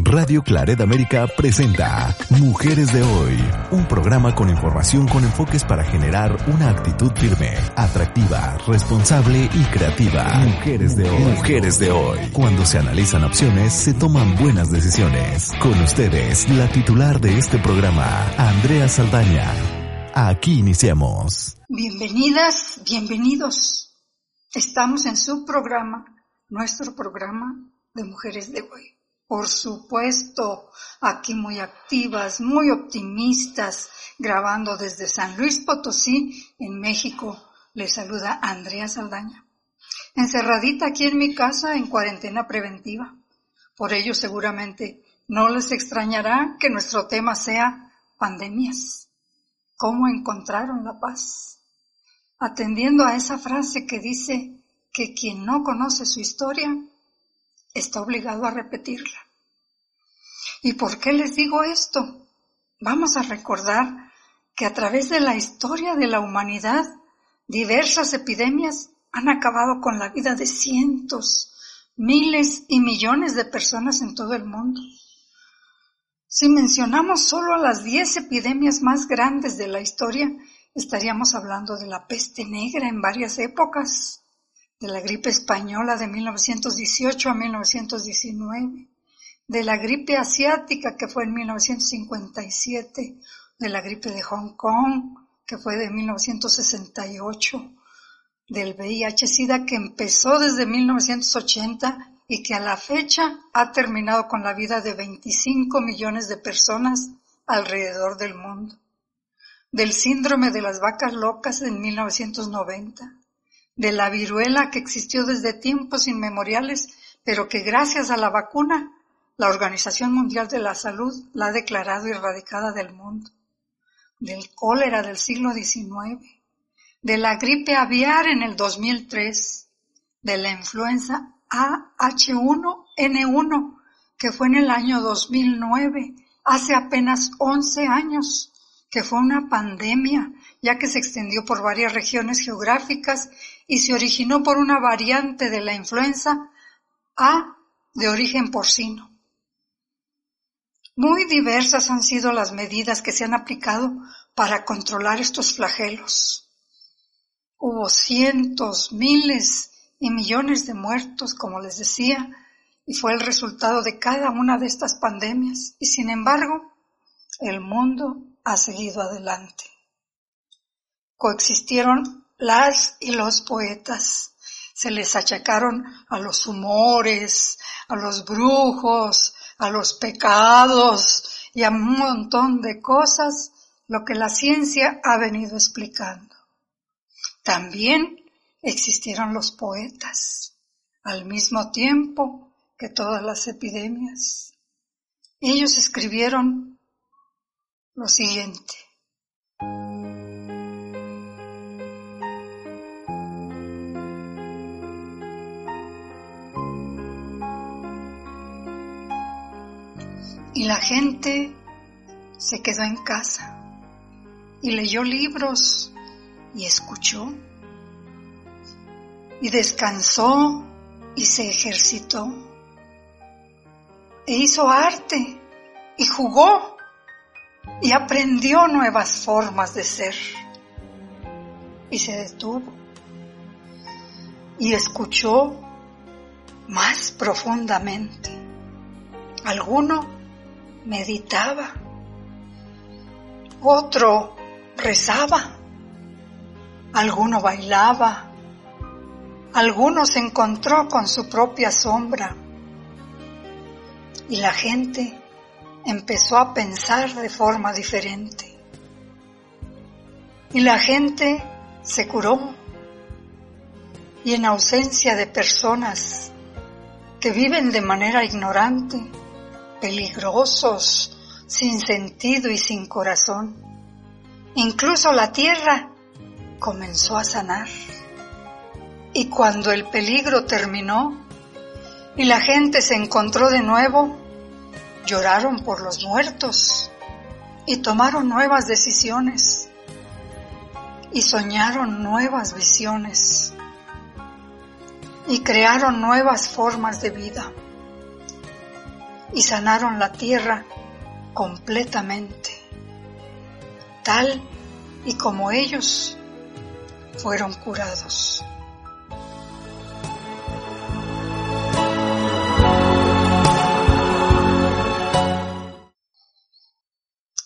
Radio Claret América presenta Mujeres de Hoy, un programa con información con enfoques para generar una actitud firme, atractiva, responsable y creativa. Mujeres de Hoy. Mujeres de Hoy. Cuando se analizan opciones, se toman buenas decisiones. Con ustedes, la titular de este programa, Andrea Saldaña. Aquí iniciamos. Bienvenidas, bienvenidos. Estamos en su programa, nuestro programa de Mujeres de Hoy. Por supuesto, aquí muy activas, muy optimistas, grabando desde San Luis Potosí, en México, les saluda Andrea Saldaña. Encerradita aquí en mi casa en cuarentena preventiva. Por ello seguramente no les extrañará que nuestro tema sea pandemias. ¿Cómo encontraron la paz? Atendiendo a esa frase que dice que quien no conoce su historia está obligado a repetirla. ¿Y por qué les digo esto? Vamos a recordar que a través de la historia de la humanidad, diversas epidemias han acabado con la vida de cientos, miles y millones de personas en todo el mundo. Si mencionamos solo las diez epidemias más grandes de la historia, estaríamos hablando de la peste negra en varias épocas, de la gripe española de 1918 a 1919, de la gripe asiática que fue en 1957, de la gripe de Hong Kong que fue de 1968, del VIH-Sida que empezó desde 1980 y que a la fecha ha terminado con la vida de 25 millones de personas alrededor del mundo, del síndrome de las vacas locas en 1990, de la viruela que existió desde tiempos inmemoriales, pero que gracias a la vacuna, la Organización Mundial de la Salud la ha declarado erradicada del mundo, del cólera del siglo XIX, de la gripe aviar en el 2003, de la influenza AH1N1, que fue en el año 2009, hace apenas 11 años, que fue una pandemia, ya que se extendió por varias regiones geográficas y se originó por una variante de la influenza A de origen porcino. Muy diversas han sido las medidas que se han aplicado para controlar estos flagelos. Hubo cientos, miles y millones de muertos, como les decía, y fue el resultado de cada una de estas pandemias. Y sin embargo, el mundo ha seguido adelante. Coexistieron las y los poetas. Se les achacaron a los humores, a los brujos, a los pecados y a un montón de cosas lo que la ciencia ha venido explicando. También existieron los poetas, al mismo tiempo que todas las epidemias. Ellos escribieron lo siguiente. La gente se quedó en casa y leyó libros y escuchó y descansó y se ejercitó e hizo arte y jugó y aprendió nuevas formas de ser y se detuvo y escuchó más profundamente. Alguno meditaba, otro rezaba, alguno bailaba, alguno se encontró con su propia sombra y la gente empezó a pensar de forma diferente. Y la gente se curó. Y en ausencia de personas que viven de manera ignorante, peligrosos, sin sentido y sin corazón. Incluso la tierra comenzó a sanar. Y cuando el peligro terminó y la gente se encontró de nuevo, lloraron por los muertos y tomaron nuevas decisiones y soñaron nuevas visiones y crearon nuevas formas de vida y sanaron la tierra completamente, tal y como ellos fueron curados.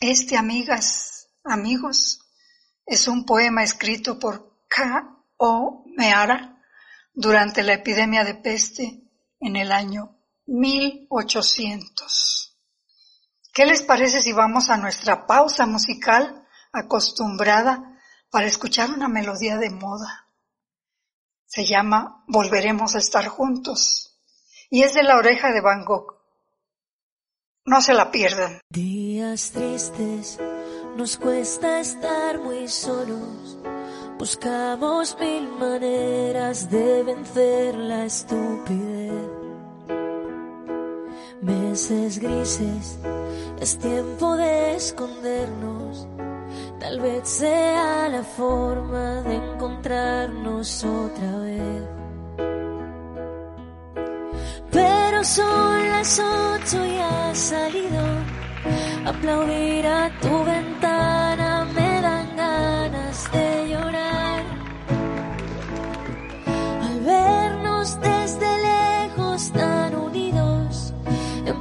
Este, amigas, amigos, es un poema escrito por K. O. Meara durante la epidemia de peste en el año 1800. ¿Qué les parece si vamos a nuestra pausa musical acostumbrada para escuchar una melodía de moda? Se llama Volveremos a estar juntos y es de la oreja de Van Gogh. No se la pierdan. Días tristes, nos cuesta estar muy solos. Buscamos mil maneras de vencer la estupidez. Grises, es tiempo de escondernos. Tal vez sea la forma de encontrarnos otra vez. Pero son las ocho y has salido. Aplaudir a tu ventana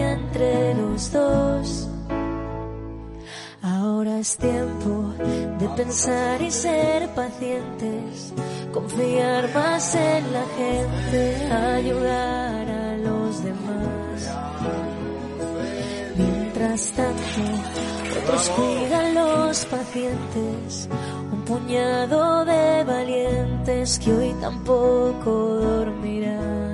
entre los dos. Ahora es tiempo de pensar y ser pacientes, confiar más en la gente, ayudar a los demás. Mientras tanto, otros cuidan los pacientes, un puñado de valientes que hoy tampoco dormirán.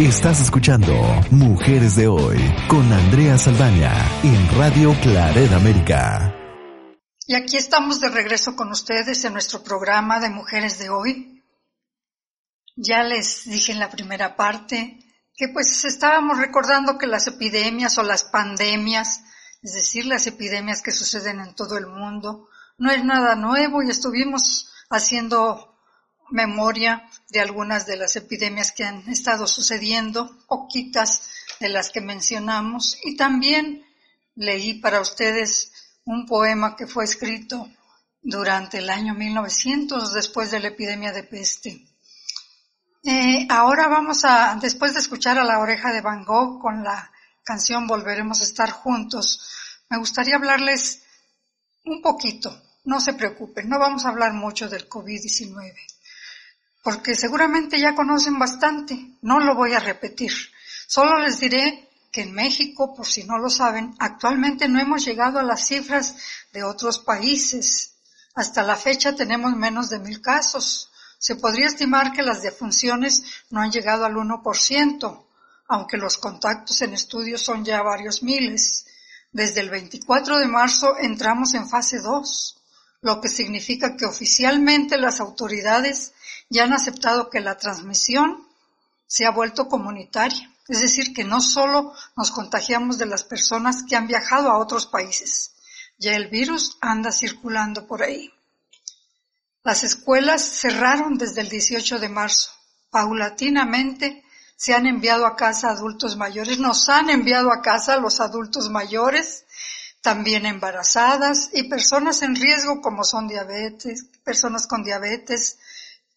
Estás escuchando Mujeres de Hoy con Andrea Saldaña en Radio Claret América. Y aquí estamos de regreso con ustedes en nuestro programa de Mujeres de Hoy. Ya les dije en la primera parte que pues estábamos recordando que las epidemias o las pandemias, es decir, las epidemias que suceden en todo el mundo, no es nada nuevo y estuvimos haciendo memoria de algunas de las epidemias que han estado sucediendo, poquitas de las que mencionamos, y también leí para ustedes un poema que fue escrito durante el año 1900, después de la epidemia de peste. Eh, ahora vamos a, después de escuchar a la oreja de Van Gogh con la canción Volveremos a estar juntos, me gustaría hablarles un poquito, no se preocupen, no vamos a hablar mucho del COVID-19 porque seguramente ya conocen bastante, no lo voy a repetir. Solo les diré que en México, por si no lo saben, actualmente no hemos llegado a las cifras de otros países. Hasta la fecha tenemos menos de mil casos. Se podría estimar que las defunciones no han llegado al 1%, aunque los contactos en estudios son ya varios miles. Desde el 24 de marzo entramos en fase 2, lo que significa que oficialmente las autoridades ya han aceptado que la transmisión se ha vuelto comunitaria. Es decir, que no solo nos contagiamos de las personas que han viajado a otros países, ya el virus anda circulando por ahí. Las escuelas cerraron desde el 18 de marzo. Paulatinamente se han enviado a casa adultos mayores, nos han enviado a casa los adultos mayores, también embarazadas y personas en riesgo como son diabetes, personas con diabetes,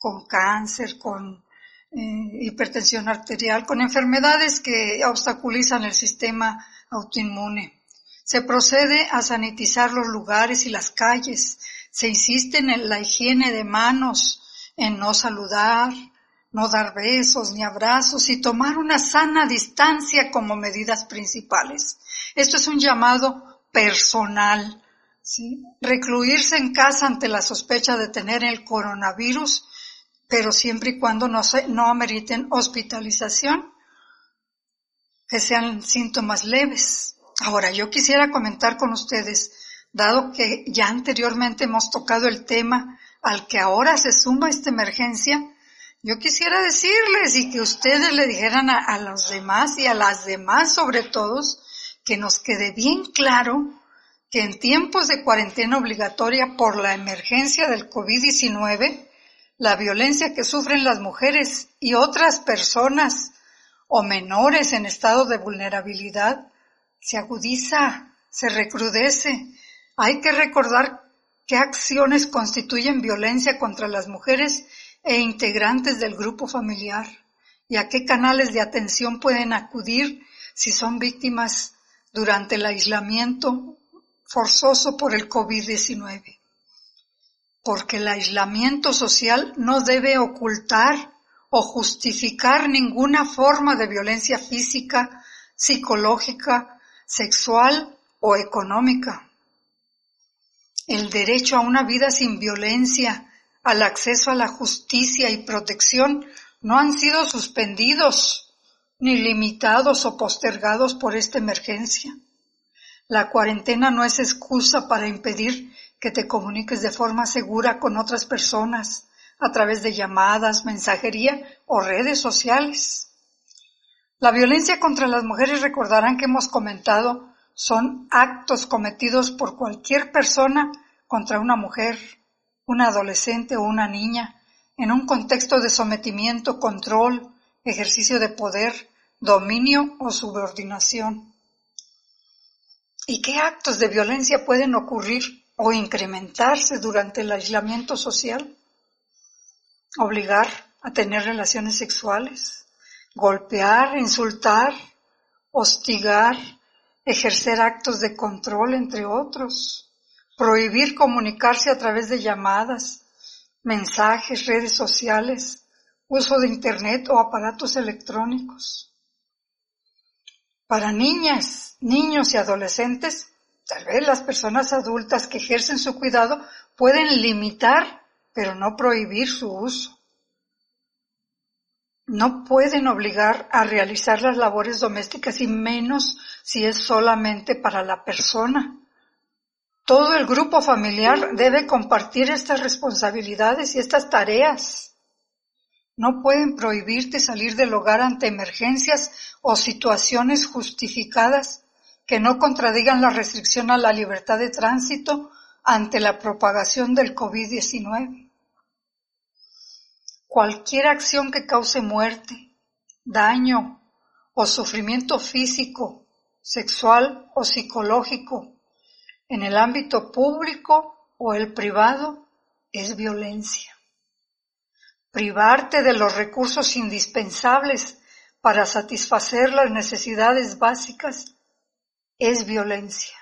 con cáncer, con eh, hipertensión arterial, con enfermedades que obstaculizan el sistema autoinmune. Se procede a sanitizar los lugares y las calles. Se insiste en la higiene de manos, en no saludar, no dar besos ni abrazos y tomar una sana distancia como medidas principales. Esto es un llamado personal. Recluirse en casa ante la sospecha de tener el coronavirus pero siempre y cuando no, se, no ameriten hospitalización, que sean síntomas leves. Ahora, yo quisiera comentar con ustedes, dado que ya anteriormente hemos tocado el tema al que ahora se suma esta emergencia, yo quisiera decirles y que ustedes le dijeran a, a los demás y a las demás sobre todo, que nos quede bien claro que en tiempos de cuarentena obligatoria por la emergencia del COVID-19, la violencia que sufren las mujeres y otras personas o menores en estado de vulnerabilidad se agudiza, se recrudece. Hay que recordar qué acciones constituyen violencia contra las mujeres e integrantes del grupo familiar y a qué canales de atención pueden acudir si son víctimas durante el aislamiento forzoso por el COVID-19 porque el aislamiento social no debe ocultar o justificar ninguna forma de violencia física, psicológica, sexual o económica. El derecho a una vida sin violencia, al acceso a la justicia y protección no han sido suspendidos, ni limitados o postergados por esta emergencia. La cuarentena no es excusa para impedir que te comuniques de forma segura con otras personas a través de llamadas, mensajería o redes sociales. La violencia contra las mujeres recordarán que hemos comentado son actos cometidos por cualquier persona contra una mujer, una adolescente o una niña, en un contexto de sometimiento, control, ejercicio de poder, dominio o subordinación. ¿Y qué actos de violencia pueden ocurrir o incrementarse durante el aislamiento social, obligar a tener relaciones sexuales, golpear, insultar, hostigar, ejercer actos de control, entre otros, prohibir comunicarse a través de llamadas, mensajes, redes sociales, uso de Internet o aparatos electrónicos. Para niñas, niños y adolescentes, Tal vez las personas adultas que ejercen su cuidado pueden limitar, pero no prohibir su uso. No pueden obligar a realizar las labores domésticas y menos si es solamente para la persona. Todo el grupo familiar debe compartir estas responsabilidades y estas tareas. No pueden prohibirte salir del hogar ante emergencias o situaciones justificadas que no contradigan la restricción a la libertad de tránsito ante la propagación del COVID-19. Cualquier acción que cause muerte, daño o sufrimiento físico, sexual o psicológico en el ámbito público o el privado es violencia. Privarte de los recursos indispensables para satisfacer las necesidades básicas es violencia.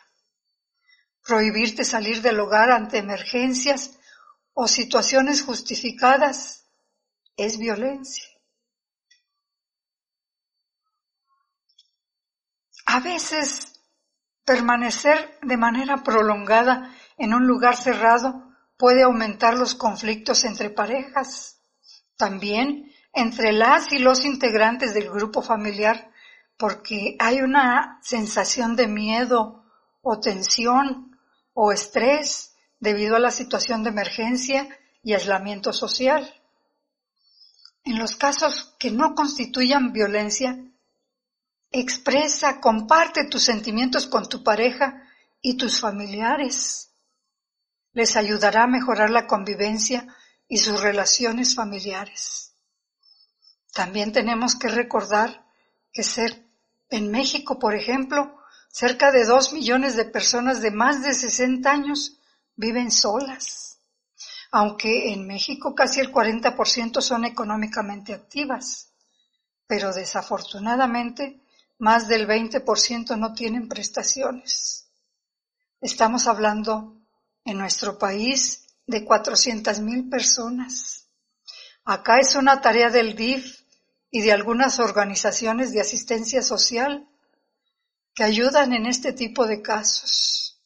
Prohibirte salir del hogar ante emergencias o situaciones justificadas es violencia. A veces permanecer de manera prolongada en un lugar cerrado puede aumentar los conflictos entre parejas. También entre las y los integrantes del grupo familiar porque hay una sensación de miedo o tensión o estrés debido a la situación de emergencia y aislamiento social. En los casos que no constituyan violencia, expresa, comparte tus sentimientos con tu pareja y tus familiares. Les ayudará a mejorar la convivencia y sus relaciones familiares. También tenemos que recordar que ser en México, por ejemplo, cerca de dos millones de personas de más de 60 años viven solas, aunque en México casi el 40% son económicamente activas, pero desafortunadamente más del 20% no tienen prestaciones. Estamos hablando en nuestro país de 400 mil personas. Acá es una tarea del DIF y de algunas organizaciones de asistencia social que ayudan en este tipo de casos.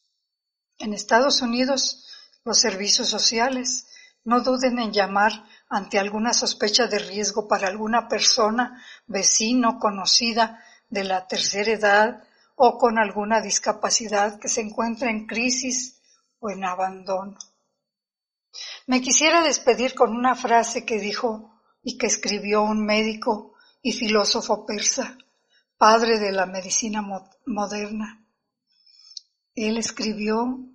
En Estados Unidos, los servicios sociales no duden en llamar ante alguna sospecha de riesgo para alguna persona, vecino, conocida de la tercera edad o con alguna discapacidad que se encuentra en crisis o en abandono. Me quisiera despedir con una frase que dijo y que escribió un médico y filósofo persa, padre de la medicina moderna. Él escribió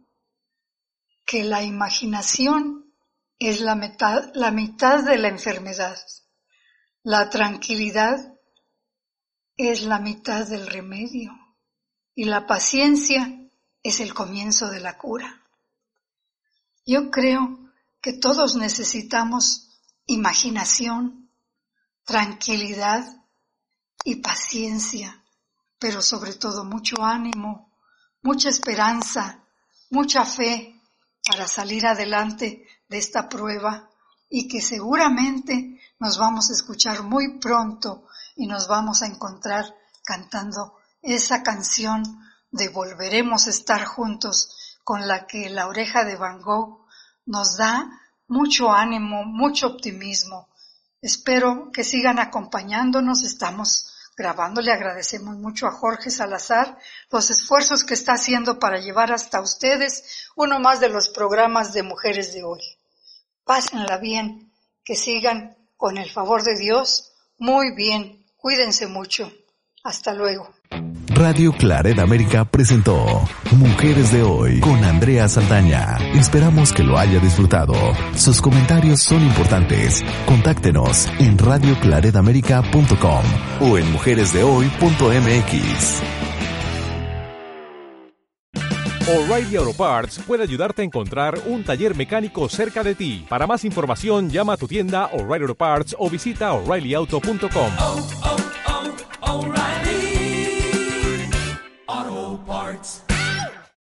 que la imaginación es la mitad, la mitad de la enfermedad, la tranquilidad es la mitad del remedio y la paciencia es el comienzo de la cura. Yo creo que todos necesitamos imaginación, tranquilidad y paciencia, pero sobre todo mucho ánimo, mucha esperanza, mucha fe para salir adelante de esta prueba y que seguramente nos vamos a escuchar muy pronto y nos vamos a encontrar cantando esa canción de Volveremos a estar juntos con la que la oreja de Van Gogh nos da mucho ánimo, mucho optimismo. Espero que sigan acompañándonos. Estamos grabando. Le agradecemos mucho a Jorge Salazar los esfuerzos que está haciendo para llevar hasta ustedes uno más de los programas de mujeres de hoy. Pásenla bien, que sigan con el favor de Dios muy bien. Cuídense mucho. Hasta luego. Radio Claret América presentó Mujeres de Hoy con Andrea Saldaña. Esperamos que lo haya disfrutado. Sus comentarios son importantes. Contáctenos en radioclaredamerica.com o en mujeresdehoy.mx. O'Reilly Auto Parts puede ayudarte a encontrar un taller mecánico cerca de ti. Para más información, llama a tu tienda O'Reilly Auto Parts o visita oreillyauto.com. parts.